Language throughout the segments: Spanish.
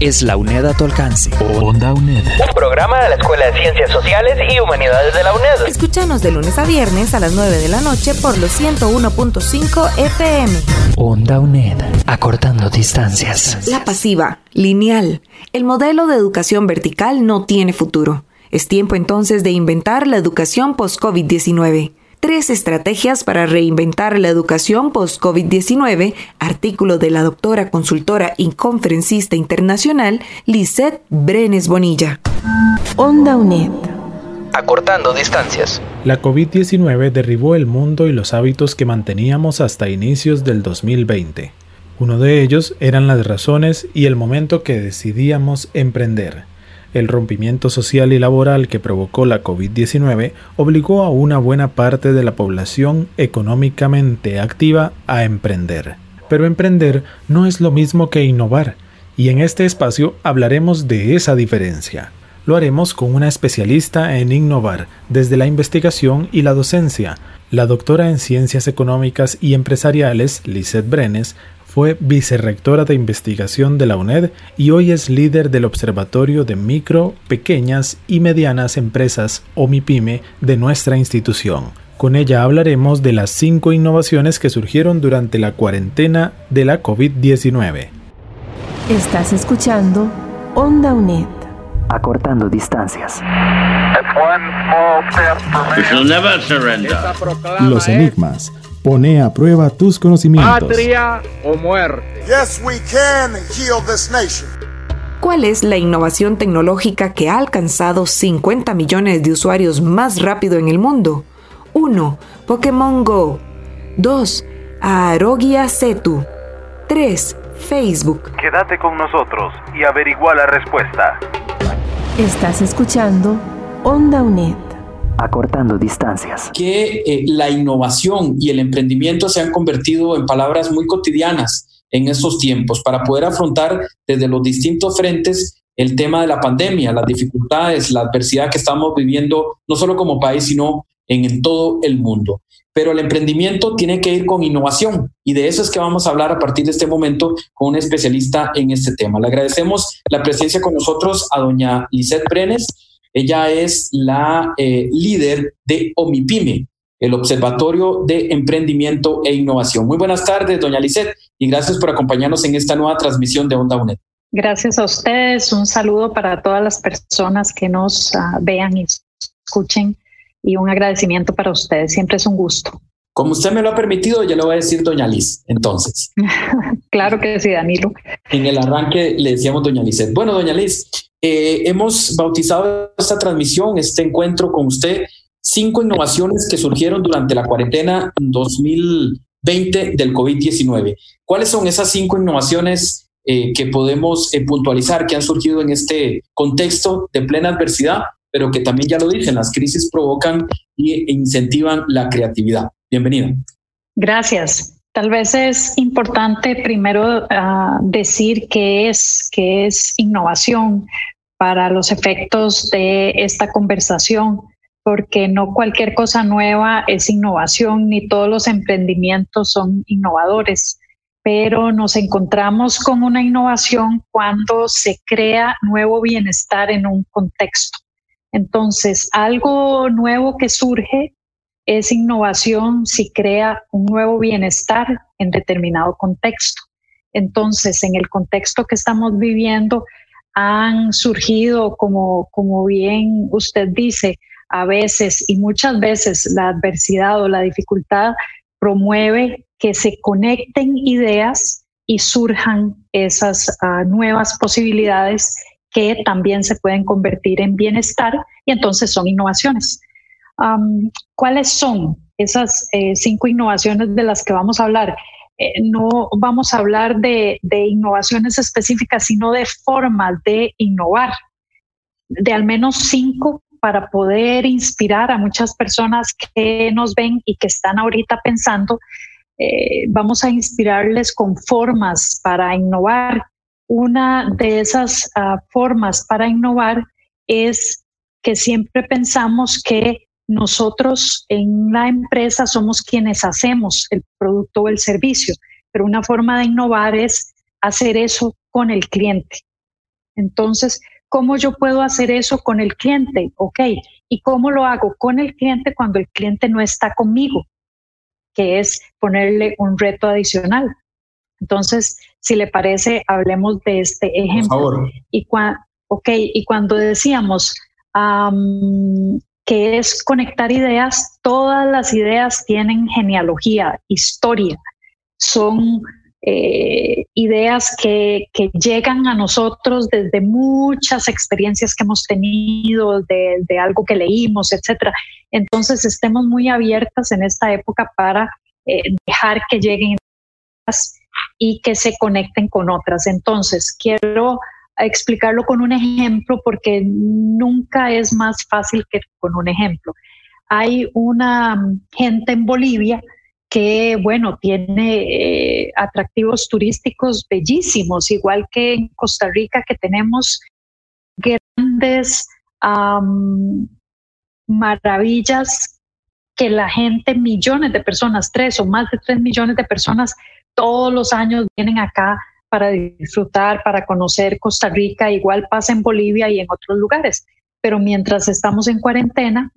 es la UNED a tu alcance. Onda UNED. Un programa de la Escuela de Ciencias Sociales y Humanidades de la UNED. Escúchanos de lunes a viernes a las 9 de la noche por los 101.5 FM. Onda UNED. Acortando distancias. La pasiva, lineal. El modelo de educación vertical no tiene futuro. Es tiempo entonces de inventar la educación post-COVID-19. Tres estrategias para reinventar la educación post-COVID-19, artículo de la doctora consultora y conferencista internacional Lisette Brenes Bonilla. Onda UNED. Acortando distancias. La COVID-19 derribó el mundo y los hábitos que manteníamos hasta inicios del 2020. Uno de ellos eran las razones y el momento que decidíamos emprender. El rompimiento social y laboral que provocó la COVID-19 obligó a una buena parte de la población económicamente activa a emprender. Pero emprender no es lo mismo que innovar, y en este espacio hablaremos de esa diferencia. Lo haremos con una especialista en innovar desde la investigación y la docencia. La doctora en Ciencias Económicas y Empresariales, Lisette Brenes, fue vicerrectora de investigación de la UNED y hoy es líder del Observatorio de Micro, Pequeñas y Medianas Empresas, o MIPYME, de nuestra institución. Con ella hablaremos de las cinco innovaciones que surgieron durante la cuarentena de la COVID-19. Estás escuchando Onda UNED. Acortando distancias. Los enigmas Pone a prueba tus conocimientos. Patria o muerte. Yes, we can heal this nation. ¿Cuál es la innovación tecnológica que ha alcanzado 50 millones de usuarios más rápido en el mundo? 1. Pokémon Go. 2. Arogia Setu. 3. Facebook. Quédate con nosotros y averigua la respuesta. Estás escuchando Onda UNED acortando distancias. Que eh, la innovación y el emprendimiento se han convertido en palabras muy cotidianas en estos tiempos para poder afrontar desde los distintos frentes el tema de la pandemia, las dificultades, la adversidad que estamos viviendo, no solo como país, sino en, en todo el mundo. Pero el emprendimiento tiene que ir con innovación y de eso es que vamos a hablar a partir de este momento con un especialista en este tema. Le agradecemos la presencia con nosotros a doña Lisette Brenes, ella es la eh, líder de OMIPYME, el Observatorio de Emprendimiento e Innovación. Muy buenas tardes, doña Lisette, y gracias por acompañarnos en esta nueva transmisión de Onda UNED. Gracias a ustedes, un saludo para todas las personas que nos uh, vean y escuchen y un agradecimiento para ustedes, siempre es un gusto. Como usted me lo ha permitido, ya lo voy a decir doña Liz, entonces. claro que sí, Danilo. En el arranque le decíamos doña Liz. Bueno, doña Liz, eh, hemos bautizado esta transmisión, este encuentro con usted, cinco innovaciones que surgieron durante la cuarentena 2020 del COVID-19. ¿Cuáles son esas cinco innovaciones eh, que podemos eh, puntualizar que han surgido en este contexto de plena adversidad, pero que también ya lo dicen, las crisis provocan e incentivan la creatividad? Bienvenida. Gracias. Tal vez es importante primero uh, decir qué es, qué es innovación para los efectos de esta conversación, porque no cualquier cosa nueva es innovación, ni todos los emprendimientos son innovadores, pero nos encontramos con una innovación cuando se crea nuevo bienestar en un contexto. Entonces, algo nuevo que surge es innovación si crea un nuevo bienestar en determinado contexto. Entonces, en el contexto que estamos viviendo, han surgido, como, como bien usted dice, a veces y muchas veces la adversidad o la dificultad promueve que se conecten ideas y surjan esas uh, nuevas posibilidades que también se pueden convertir en bienestar y entonces son innovaciones. Um, ¿Cuáles son esas eh, cinco innovaciones de las que vamos a hablar? Eh, no vamos a hablar de, de, innovaciones específicas, sino de formas de innovar, de al menos cinco para poder inspirar a muchas personas que nos ven y que están ahorita pensando, eh, vamos a inspirarles con formas para innovar. Una de esas ah, formas para innovar es que siempre pensamos que nosotros en la empresa somos quienes hacemos el producto o el servicio, pero una forma de innovar es hacer eso con el cliente. Entonces, ¿cómo yo puedo hacer eso con el cliente? Ok, ¿y cómo lo hago con el cliente cuando el cliente no está conmigo? Que es ponerle un reto adicional. Entonces, si le parece, hablemos de este ejemplo. Y, okay, y cuando decíamos que es conectar ideas, todas las ideas tienen genealogía, historia, son eh, ideas que, llegan a nosotros desde muchas experiencias que hemos tenido, de, algo que leímos, etcétera. Entonces, estemos muy abiertas en esta época para eh, dejar que lleguen y que se conecten con otras. Entonces, quiero explicarlo con un ejemplo porque nunca es más fácil que con un ejemplo. Hay una gente en Bolivia que, bueno, tiene eh, atractivos turísticos bellísimos, igual que en Costa Rica, que tenemos grandes maravillas que la gente, millones de personas, tres o más de tres millones de personas, todos los años vienen acá para disfrutar, para conocer Costa Rica, igual pasa en Bolivia y en otros lugares. Pero mientras estamos en cuarentena,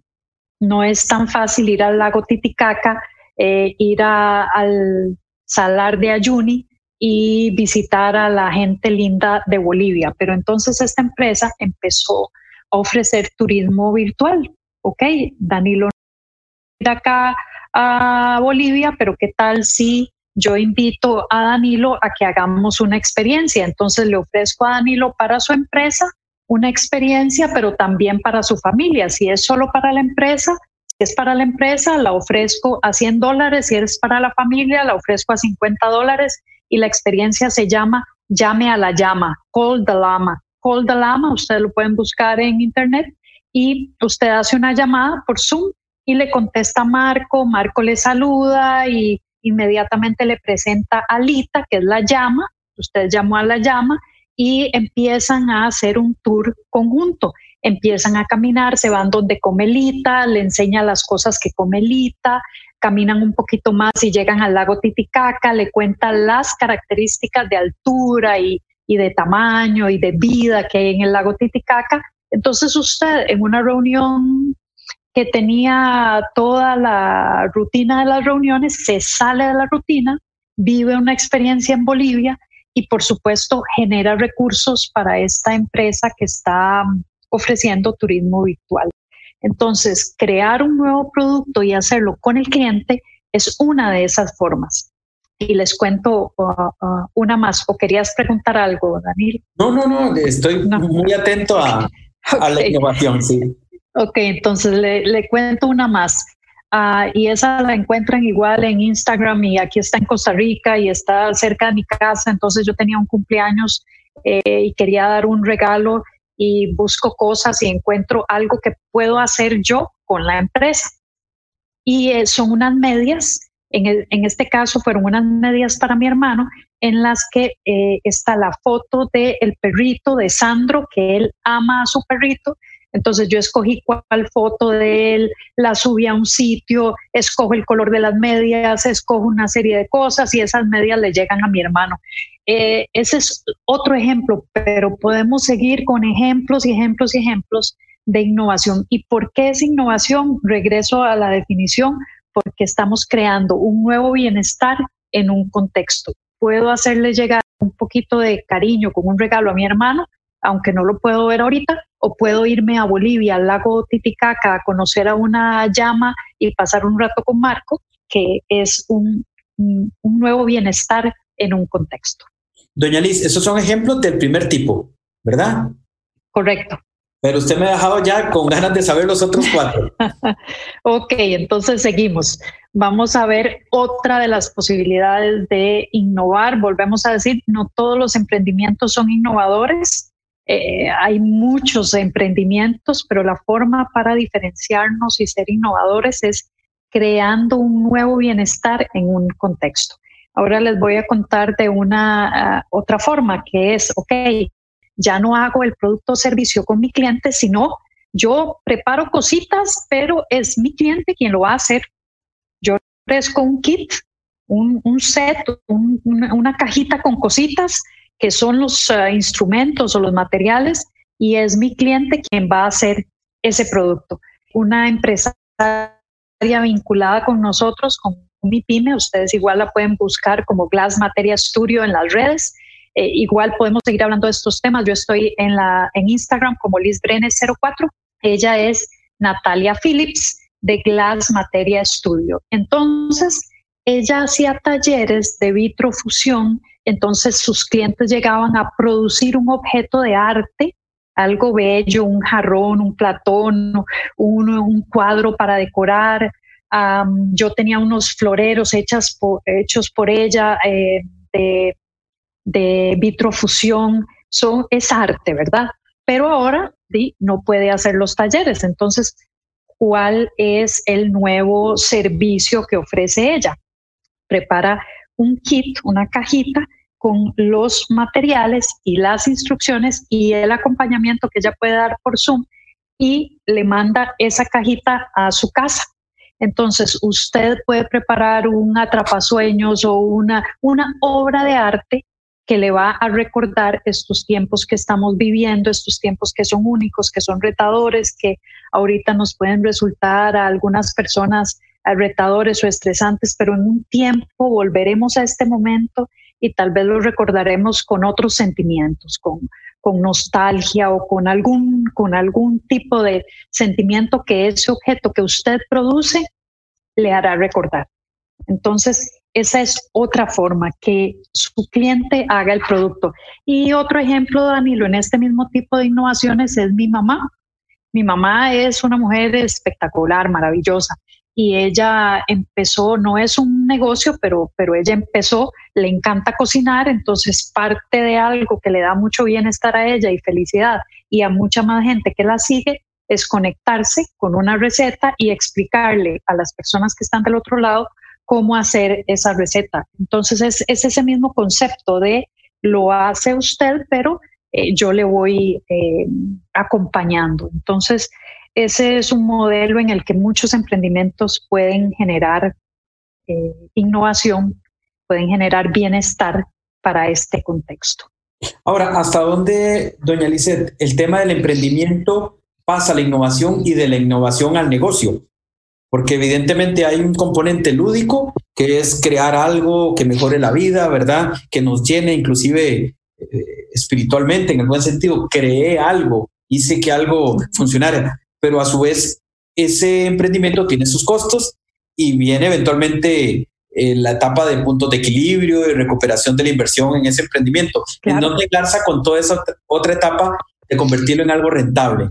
no es tan fácil ir al lago Titicaca eh, ir al Salar de Ayuni y visitar a la gente linda de Bolivia. Pero entonces esta empresa empezó a ofrecer turismo virtual. Ok, Danilo ir acá a Bolivia, pero ¿qué tal si yo invito a Danilo a que hagamos una experiencia? Entonces le ofrezco a Danilo para su empresa una experiencia, pero también para su familia. Si es solo para la empresa, es para la empresa, la ofrezco a 100 dólares, si es para la familia, la ofrezco a 50 dólares y la experiencia se llama Llame a la llama, Call the Lama. Call the Lama, ustedes lo pueden buscar en internet y usted hace una llamada por Zoom y le contesta Marco, Marco le saluda y inmediatamente le presenta a Lita, que es la llama, usted llamó a la llama y empiezan a hacer un tour conjunto empiezan a caminar, se van donde come Lita, le enseña las cosas que come Lita, caminan un poquito más y llegan al lago Titicaca, le cuenta las características de altura y, de tamaño y de vida que hay en el lago Titicaca. Entonces usted en una reunión que tenía toda la rutina de las reuniones, se sale de la rutina, vive una experiencia en Bolivia y por supuesto genera recursos para esta empresa que está ofreciendo turismo virtual. Entonces, crear un nuevo producto y hacerlo con el cliente es una de esas formas. Y les cuento uh, uh, una más. ¿O querías preguntar algo, Daniel? No, no, no, estoy muy atento a, la innovación, sí. Ok, entonces le, cuento una más. Ah, y esa la encuentran igual en Instagram y aquí está en Costa Rica y está cerca de mi casa. Entonces yo tenía un cumpleaños eh, y quería dar un regalo y busco cosas y encuentro algo que puedo hacer yo con la empresa. Y eh, son unas medias, en, en, este caso fueron unas medias para mi hermano, en las que eh, está la foto del el perrito de Sandro, que él ama a su perrito. Entonces yo escogí cuál foto de él, la subí a un sitio, escojo el color de las medias, escojo una serie de cosas y esas medias le llegan a mi hermano. Eh, ese es otro ejemplo, pero podemos seguir con ejemplos y ejemplos y ejemplos de innovación. ¿Y por qué es innovación? Regreso a la definición, porque estamos creando un nuevo bienestar en un contexto. Puedo hacerle llegar un poquito de cariño con un regalo a mi hermano, aunque no lo puedo ver ahorita, o puedo irme a Bolivia, al lago Titicaca, a conocer a una llama y pasar un rato con Marco, que es un, un nuevo bienestar en un contexto. Doña Liz, esos son ejemplos del primer tipo, ¿verdad? Correcto. Pero usted me ha dejado ya con ganas de saber los otros cuatro. ok, entonces seguimos. Vamos a ver otra de las posibilidades de innovar. Volvemos a decir, no todos los emprendimientos son innovadores. Eh, hay muchos emprendimientos, pero la forma para diferenciarnos y ser innovadores es creando un nuevo bienestar en un contexto. Ahora les voy a contar de una ah, otra forma que es, ok, ya no hago el producto o servicio con mi cliente, sino yo preparo cositas, pero es mi cliente quien lo va a hacer. Yo ofrezco un kit, un, set, una, cajita con cositas que son los ah, instrumentos o los materiales y es mi cliente quien va a hacer ese producto. Una empresa vinculada con nosotros, con mi pyme, ustedes igual la pueden buscar como Glass Materia Studio en las redes. Eh, igual podemos seguir hablando de estos temas. Yo estoy en, la, en Instagram como Liz Brenes 04. Ella es Natalia Phillips de Glass Materia Studio. Entonces, ella hacía talleres de vitrofusión, entonces sus clientes llegaban a producir un objeto de arte, algo bello, un jarrón, un platón, un, un cuadro para decorar. yo tenía unos floreros hechas hechos por ella eh, de, de vitrofusión. Son, es arte, ¿verdad? Pero ahora ¿sí? no puede hacer los talleres. Entonces, ¿cuál es el nuevo servicio que ofrece ella? prepara un kit, una cajita con los materiales y las instrucciones y el acompañamiento que ella puede dar por Zoom y le manda esa cajita a su casa. Entonces, usted puede preparar un atrapasueños o una, una obra de arte que le va a recordar estos tiempos que estamos viviendo, estos tiempos que son únicos, que son retadores, que ahorita nos pueden resultar a algunas personas retadores o estresantes, pero en un tiempo volveremos a este momento y tal vez lo recordaremos con otros sentimientos, con, con nostalgia o con algún, con algún tipo de sentimiento que ese objeto que usted produce le hará recordar. Entonces, esa es otra forma que su cliente haga el producto. Y otro ejemplo, Danilo, en este mismo tipo de innovaciones es mi mamá. Mi mamá es una mujer espectacular, maravillosa y ella empezó, no es un negocio, pero, pero ella empezó, le encanta cocinar, entonces parte de algo que le da mucho bienestar a ella y felicidad y a mucha más gente que la sigue es conectarse con una receta y explicarle a las personas que están del otro lado cómo hacer esa receta. Entonces es, ese mismo concepto de lo hace usted, pero eh, yo le voy eh, acompañando. Entonces, ese es un modelo en el que muchos emprendimientos pueden generar eh, innovación, pueden generar bienestar para este contexto. Ahora, ¿hasta dónde, doña Lizeth, el tema del emprendimiento pasa a la innovación y de la innovación al negocio? Porque evidentemente hay un componente lúdico que es crear algo que mejore la vida, ¿verdad? Que nos llene inclusive eh, espiritualmente, en el buen sentido, creé algo, hice que algo funcionara pero a su vez ese emprendimiento tiene sus costos y viene eventualmente eh, la etapa de puntos de equilibrio y recuperación de la inversión en ese emprendimiento. Y no te con toda esa otra etapa de convertirlo en algo rentable.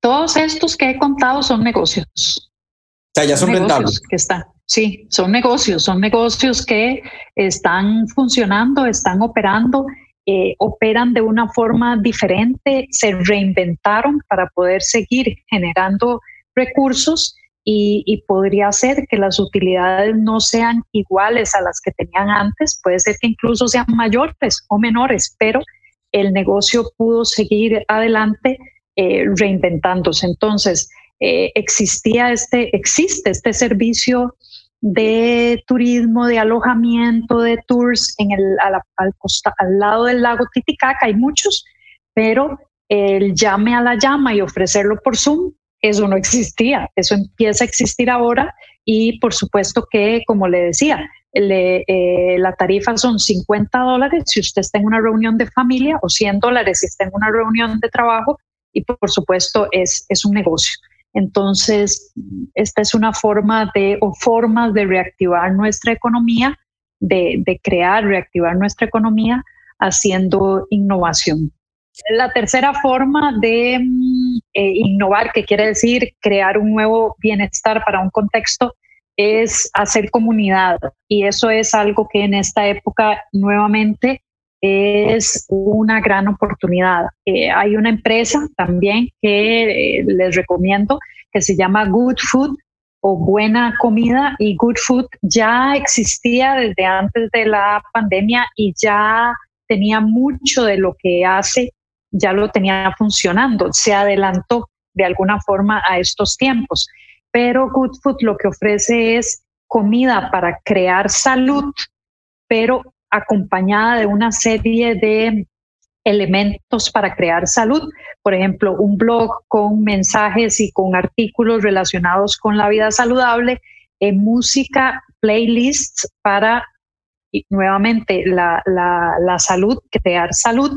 Todos estos que he contado son negocios. O sea, ya son, rentables. Que están, sí, son negocios, son negocios que están funcionando, están operando eh, operan de una forma diferente, se reinventaron para poder seguir generando recursos y, podría ser que las utilidades no sean iguales a las que tenían antes, puede ser que incluso sean mayores o menores, pero el negocio pudo seguir adelante eh, reinventándose. Entonces, eh, existía este, existe este servicio de turismo, de alojamiento, de tours en el, al, al lado del lago Titicaca, hay muchos, pero el llame a la llama y ofrecerlo por Zoom, eso no existía, eso empieza a existir ahora y por supuesto que, como le decía, eh, la tarifa son 50 dólares si usted está en una reunión de familia o 100 dólares si está en una reunión de trabajo y por supuesto es, es un negocio. Entonces, esta es una forma de, o formas de reactivar nuestra economía, de, crear, reactivar nuestra economía haciendo innovación. La tercera forma de mm, eh, innovar, que quiere decir crear un nuevo bienestar para un contexto, es hacer comunidad. Y eso es algo que en esta época nuevamente es una gran oportunidad. Eh, hay una empresa también que eh, les recomiendo que se llama Good Food o Buena Comida y Good Food ya existía desde antes de la pandemia y ya tenía mucho de lo que hace, ya lo tenía funcionando, se adelantó de alguna forma a estos tiempos. Pero Good Food lo que ofrece es comida para crear salud, pero acompañada de una serie de elementos para crear salud, por ejemplo, un blog con mensajes y con artículos relacionados con la vida saludable, en música, playlists para nuevamente la, la, la salud, crear salud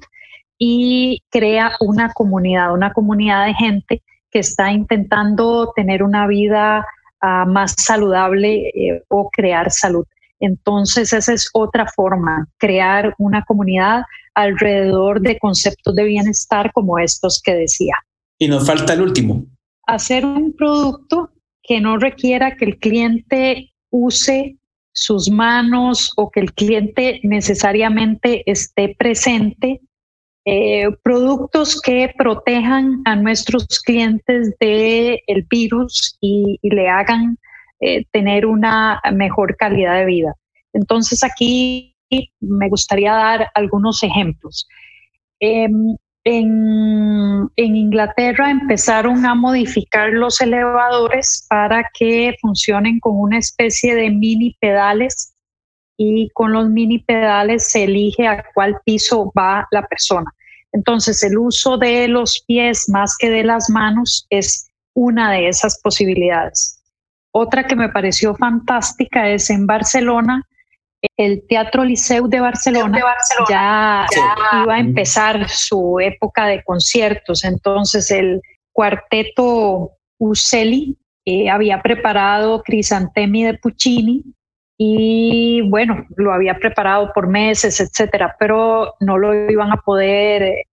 y crea una comunidad, una comunidad de gente que está intentando tener una vida uh, más saludable eh, o crear salud. Entonces, esa es otra forma, crear una comunidad alrededor de conceptos de bienestar como estos que decía. Y nos falta el último. Hacer un producto que no requiera que el cliente use sus manos o que el cliente necesariamente esté presente. Eh, productos que protejan a nuestros clientes del el virus y, y le hagan eh, tener una mejor calidad de vida. Entonces aquí me gustaría dar algunos ejemplos. Em, en, en, Inglaterra empezaron a modificar los elevadores para que funcionen con una especie de mini pedales y con los mini pedales se elige a cuál piso va la persona. Entonces el uso de los pies más que de las manos es una de esas posibilidades. Otra que me pareció fantástica es en Barcelona, el Teatro Liceu de Barcelona, Ya, iba a empezar su época de conciertos, entonces el cuarteto Uccelli eh, había preparado Crisantemi de Puccini y bueno, lo había preparado por meses, etcétera, pero no lo iban a poder eh,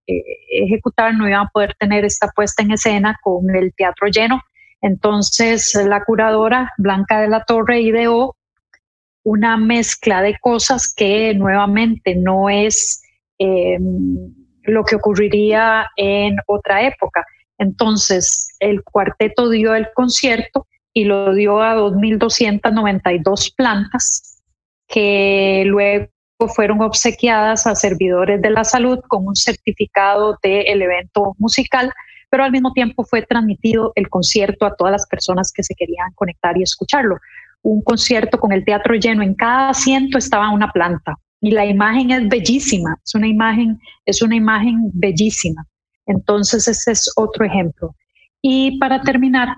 ejecutar, no iban a poder tener esta puesta en escena con el teatro lleno entonces, la curadora Blanca de la Torre ideó una mezcla de cosas que nuevamente no es em, lo que ocurriría en otra época. Entonces, el cuarteto dio el concierto y lo dio a 2.292 plantas que luego fueron obsequiadas a servidores de la salud con un certificado del evento musical pero al mismo tiempo fue transmitido el concierto a todas las personas que se querían conectar y escucharlo. Un concierto con el teatro lleno, en cada asiento estaba una planta y la imagen es bellísima, es una imagen, es una imagen bellísima. Entonces ese es otro ejemplo. Y para terminar,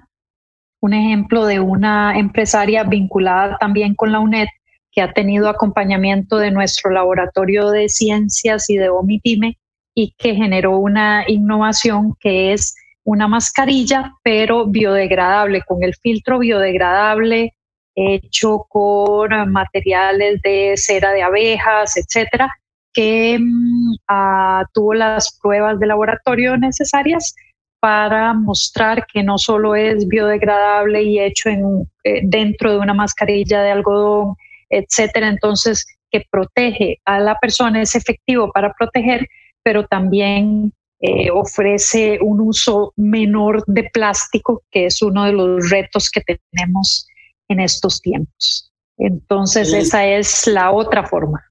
un ejemplo de una empresaria vinculada también con la UNED que ha tenido acompañamiento de nuestro laboratorio de ciencias y de OMIPYME y que generó una innovación que es una mascarilla, pero biodegradable, con el filtro biodegradable hecho con materiales de cera de abejas, etcétera, que mm, ah, tuvo las pruebas de laboratorio necesarias para mostrar que no solo es biodegradable y hecho en, eh, dentro de una mascarilla de algodón, etcétera, entonces que protege a la persona, es efectivo para proteger, pero también eh, ofrece un uso menor de plástico, que es uno de los retos que tenemos en estos tiempos. Entonces, esa es la otra forma.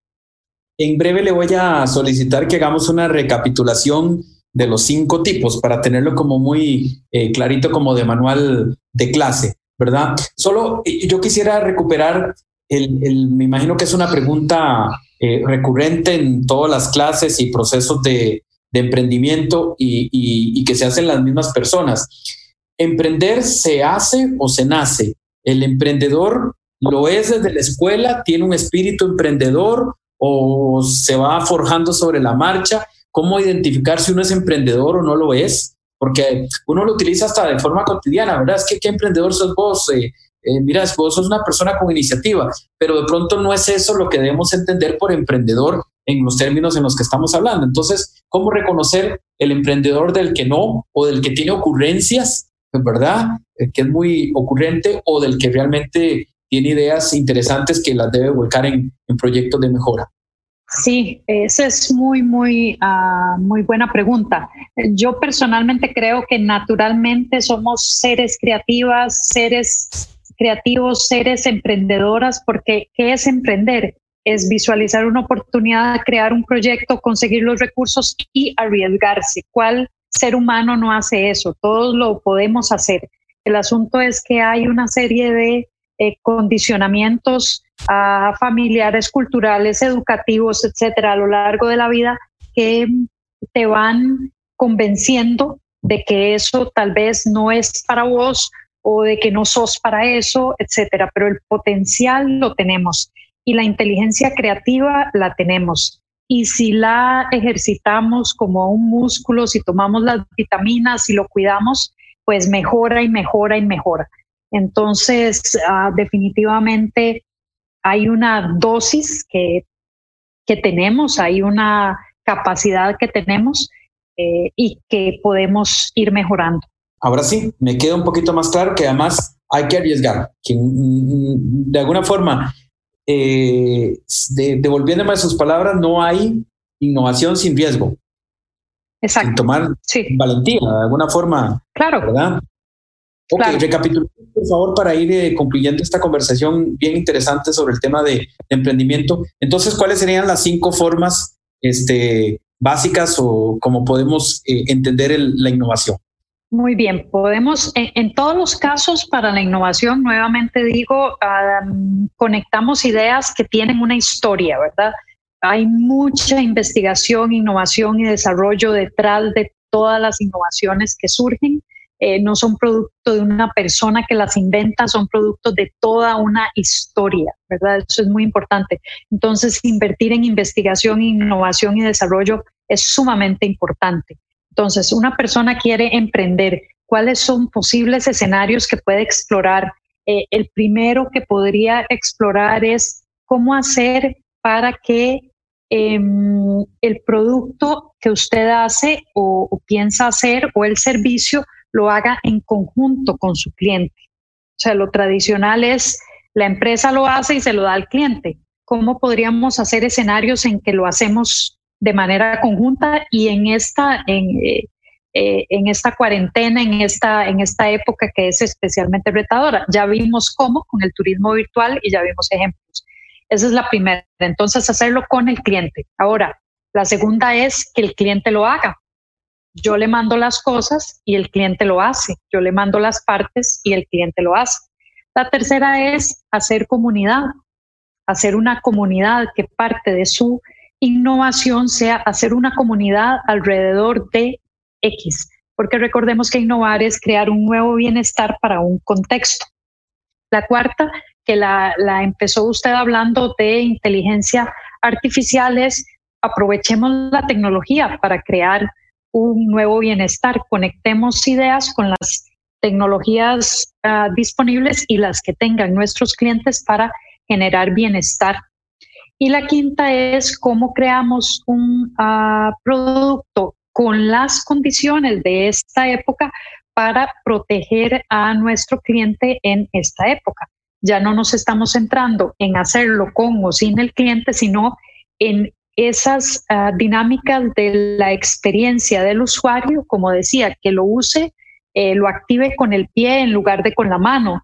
En breve le voy a solicitar que hagamos una recapitulación de los cinco tipos para tenerlo como muy eh, clarito como de manual de clase, ¿verdad? Solo eh, yo quisiera recuperar el, me imagino que es una pregunta eh, recurrente en todas las clases y procesos de, emprendimiento y, que se hacen las mismas personas. ¿Emprender se hace o se nace? ¿El emprendedor lo es desde la escuela? ¿Tiene un espíritu emprendedor o se va forjando sobre la marcha? ¿Cómo identificar si uno es emprendedor o no lo es? Porque uno lo utiliza hasta de forma cotidiana, ¿verdad? Es que qué emprendedor sos vos, eh, eh, mira, vos sos una persona con iniciativa, pero de pronto no es eso lo que debemos entender por emprendedor en los términos en los que estamos hablando. Entonces, ¿cómo reconocer el emprendedor del que no o del que tiene ocurrencias, verdad? El que es muy ocurrente o del que realmente tiene ideas interesantes que las debe volcar en, proyectos de mejora. Sí, esa es muy, muy, uh, muy buena pregunta. Yo personalmente creo que naturalmente somos seres creativas, seres creativos, seres emprendedoras, porque ¿qué es emprender? Es visualizar una oportunidad, crear un proyecto, conseguir los recursos y arriesgarse. ¿Cuál ser humano no hace eso? Todos lo podemos hacer. El asunto es que hay una serie de eh, condicionamientos a familiares, culturales, educativos, etcétera, a lo largo de la vida que te van convenciendo de que eso tal vez no es para vos o de que no sos para eso, etcétera. Pero el potencial lo tenemos y la inteligencia creativa la tenemos. Y si la ejercitamos como un músculo, si tomamos las vitaminas, y lo cuidamos, pues mejora y mejora y mejora. Entonces, ah, definitivamente hay una dosis que, que, tenemos, hay una capacidad que tenemos eh, y que podemos ir mejorando. Ahora sí, me queda un poquito más claro que además hay que arriesgar, que mm, mm, de alguna forma, eh, devolviéndome a sus palabras, no hay innovación sin riesgo. Exacto. Sin tomar valentía, de alguna forma. Claro. ¿Verdad? Ok, recapitulemos por favor para ir eh, concluyendo esta conversación bien interesante sobre el tema de, emprendimiento. Entonces, ¿cuáles serían las cinco formas este, básicas o cómo podemos eh, entender la innovación? Muy bien, podemos, en, todos los casos para la innovación, nuevamente digo, conectamos ideas que tienen una historia, ¿verdad? Hay mucha investigación, innovación y desarrollo detrás de todas las innovaciones que surgen eh, no son producto de una persona que las inventa, son producto de toda una historia, ¿verdad? Eso es muy importante. Entonces, invertir en investigación, innovación y desarrollo es sumamente importante. Entonces, una persona quiere emprender, ¿cuáles son posibles escenarios que puede explorar? Eh, el primero que podría explorar es cómo hacer para que em, el producto que usted hace o, piensa hacer o el servicio lo haga en conjunto con su cliente. O sea, lo tradicional es la empresa lo hace y se lo da al cliente. ¿Cómo podríamos hacer escenarios en que lo hacemos de manera conjunta y en esta, en, eh, eh, en esta cuarentena, en esta, en esta época que es especialmente retadora? Ya vimos cómo con el turismo virtual y ya vimos ejemplos. Esa es la primera. Entonces, hacerlo con el cliente. Ahora, la segunda es que el cliente lo haga. Yo le mando las cosas y el cliente lo hace. Yo le mando las partes y el cliente lo hace. La tercera es hacer comunidad, hacer una comunidad que parte de su innovación sea hacer una comunidad alrededor de X, porque recordemos que innovar es crear un nuevo bienestar para un contexto. La cuarta, que la, empezó usted hablando de inteligencia artificial, es aprovechemos la tecnología para crear un nuevo bienestar. Conectemos ideas con las tecnologías ah, disponibles y las que tengan nuestros clientes para generar bienestar. Y la quinta es cómo creamos un ah, producto con las condiciones de esta época para proteger a nuestro cliente en esta época. Ya no nos estamos centrando en hacerlo con o sin el cliente, sino en esas ah, dinámicas de la experiencia del usuario, como decía, que lo use, eh, lo active con el pie en lugar de con la mano,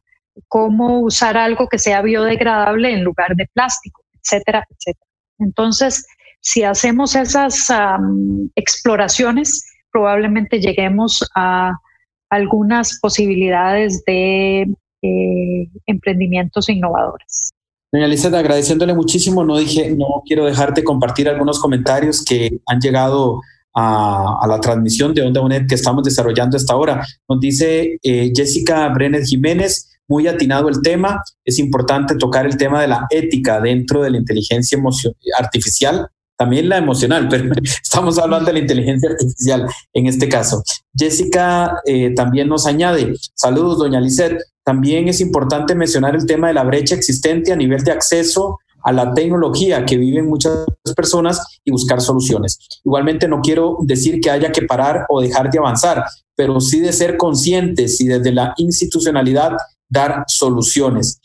cómo usar algo que sea biodegradable en lugar de plástico, etcétera, etcétera. Entonces, si hacemos esas exploraciones, probablemente lleguemos a algunas posibilidades de eh, emprendimientos innovadores. Doña Lizeth, agradeciéndole muchísimo, no dije, no quiero dejarte compartir algunos comentarios que han llegado a, la transmisión de Onda UNED que estamos desarrollando hasta ahora. Nos dice eh, Jessica Brenner Jiménez, muy atinado el tema, es importante tocar el tema de la ética dentro de la inteligencia artificial, también la emocional, pero estamos hablando de la inteligencia artificial en este caso. Jessica eh, también nos añade, saludos, doña Lizeth, también es importante mencionar el tema de la brecha existente a nivel de acceso a la tecnología que viven muchas personas y buscar soluciones. Igualmente no quiero decir que haya que parar o dejar de avanzar, pero sí de ser conscientes y desde la institucionalidad dar soluciones.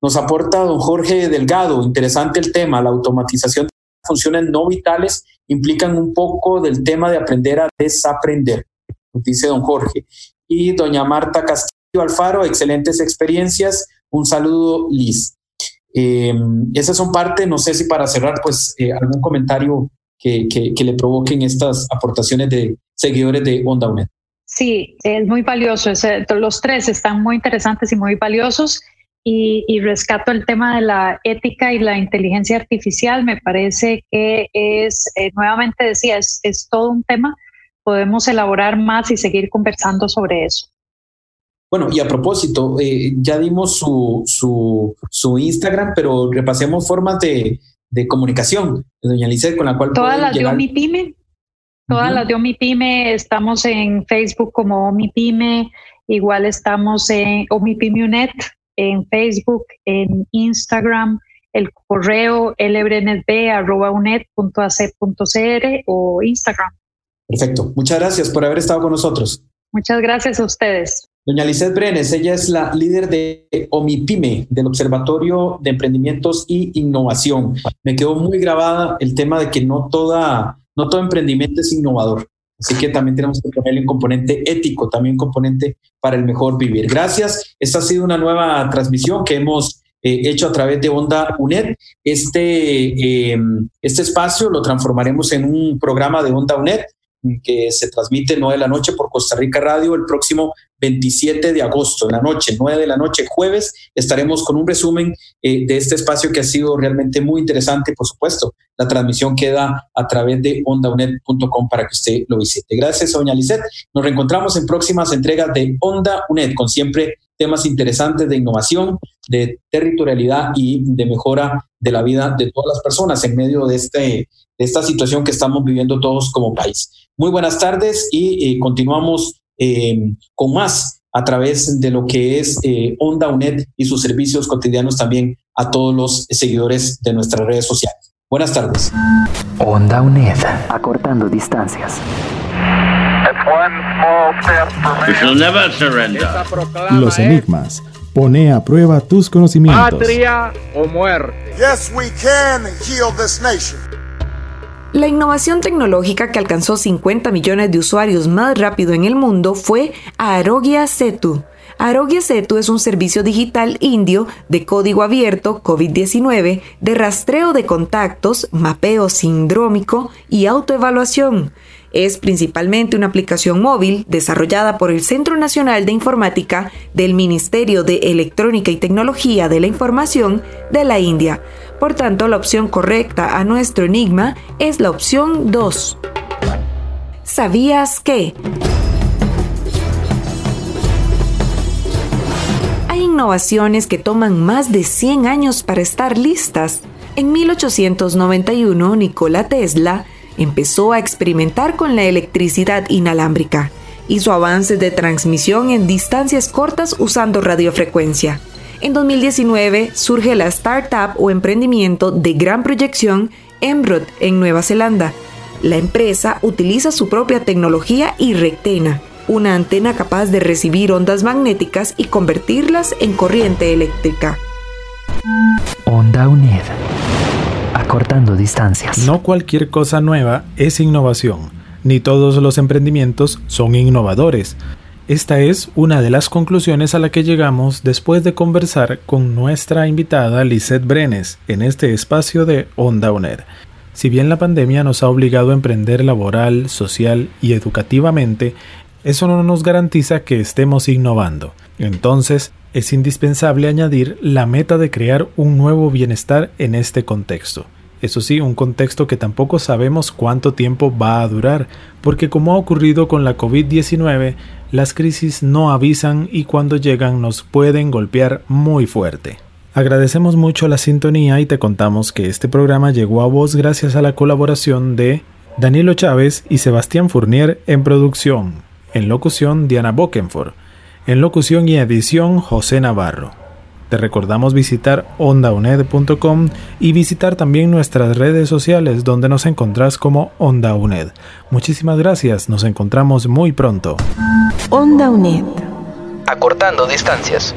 Nos aporta don Jorge Delgado, interesante el tema, la automatización funciones no vitales implican un poco del tema de aprender a desaprender, dice don Jorge. Y doña Marta Castillo Alfaro, excelentes experiencias. Un saludo, Liz. Eh, esas son parte, no sé si para cerrar, pues eh, algún comentario que, que, le provoquen estas aportaciones de seguidores de Onda UNED. Sí, es muy valioso. los tres están muy interesantes y muy valiosos. Y, rescato el tema de la ética y la inteligencia artificial. Me parece que es, eh, nuevamente decía, es, es, todo un tema. Podemos elaborar más y seguir conversando sobre eso. Bueno, y a propósito, eh, ya dimos su, su, su, Instagram, pero repasemos formas de, de comunicación, doña Lice, con la cual... Todas las de OmiPyme, todas las de OmiPyme, estamos en Facebook como OmiPyme, igual estamos en OmiPymeUNet, en Facebook, en Instagram, el correo lbnb.unet.ac.cr o Instagram. Perfecto. Muchas gracias por haber estado con nosotros. Muchas gracias a ustedes. Doña Lizeth Brenes, ella es la líder de OMIPYME, del Observatorio de Emprendimientos y Innovación. Me quedó muy grabada el tema de que no, toda, no todo emprendimiento es innovador. Así que también tenemos que ponerle un componente ético, también un componente para el mejor vivir. Gracias. Esta ha sido una nueva transmisión que hemos eh, hecho a través de Onda UNED. Este, eh, este espacio lo transformaremos en un programa de Onda UNED que se transmite 9 de la noche por Costa Rica Radio el próximo 27 de agosto, en la noche, 9 de la noche, jueves, estaremos con un resumen eh, de este espacio que ha sido realmente muy interesante. Por supuesto, la transmisión queda a través de ondaunet.com para que usted lo visite. Gracias, doña Lisette. Nos reencontramos en próximas entregas de Onda UNED, con siempre temas interesantes de innovación, de territorialidad y de mejora de la vida de todas las personas en medio de, este, de esta situación que estamos viviendo todos como país. Muy buenas tardes y eh, continuamos eh, con más a través de lo que es eh, Onda UNED y sus servicios cotidianos también a todos los seguidores de nuestras redes sociales. Buenas tardes. Onda UNED, acortando distancias. Los enigmas. Pone a prueba tus conocimientos. Patria o muerte. Yes, we can heal this nation. La innovación tecnológica que alcanzó 50 millones de usuarios más rápido en el mundo fue Arogya Setu. Arogya Setu es un servicio digital indio de código abierto COVID-19 de rastreo de contactos, mapeo sindrómico y autoevaluación. Es principalmente una aplicación móvil desarrollada por el Centro Nacional de Informática del Ministerio de Electrónica y Tecnología de la Información de la India por tanto, la opción correcta a nuestro enigma es la opción 2. ¿Sabías que? Hay innovaciones que toman más de 100 años para estar listas. En 1891, Nikola Tesla empezó a experimentar con la electricidad inalámbrica. Hizo avances de transmisión en distancias cortas usando radiofrecuencia. En 2019 surge la startup o emprendimiento de gran proyección Emrod en Nueva Zelanda. La empresa utiliza su propia tecnología y rectena, una antena capaz de recibir ondas magnéticas y convertirlas en corriente eléctrica. Onda UNED. Acortando distancias. No cualquier cosa nueva es innovación, ni todos los emprendimientos son innovadores. Esta es una de las conclusiones a la que llegamos después de conversar con nuestra invitada Lisette Brenes en este espacio de Onda UNED. Si bien la pandemia nos ha obligado a emprender laboral, social y educativamente, eso no nos garantiza que estemos innovando. Entonces, es indispensable añadir la meta de crear un nuevo bienestar en este contexto. Eso sí, un contexto que tampoco sabemos cuánto tiempo va a durar, porque como ha ocurrido con la COVID-19, las crisis no avisan y cuando llegan nos pueden golpear muy fuerte. Agradecemos mucho la sintonía y te contamos que este programa llegó a vos gracias a la colaboración de Danilo Chávez y Sebastián Fournier en producción, en locución Diana Bokenford, en locución y edición José Navarro. Te recordamos visitar ondauned.com y visitar también nuestras redes sociales donde nos encontrás como Onda UNED. Muchísimas gracias, nos encontramos muy pronto. Onda UNED. Acortando distancias.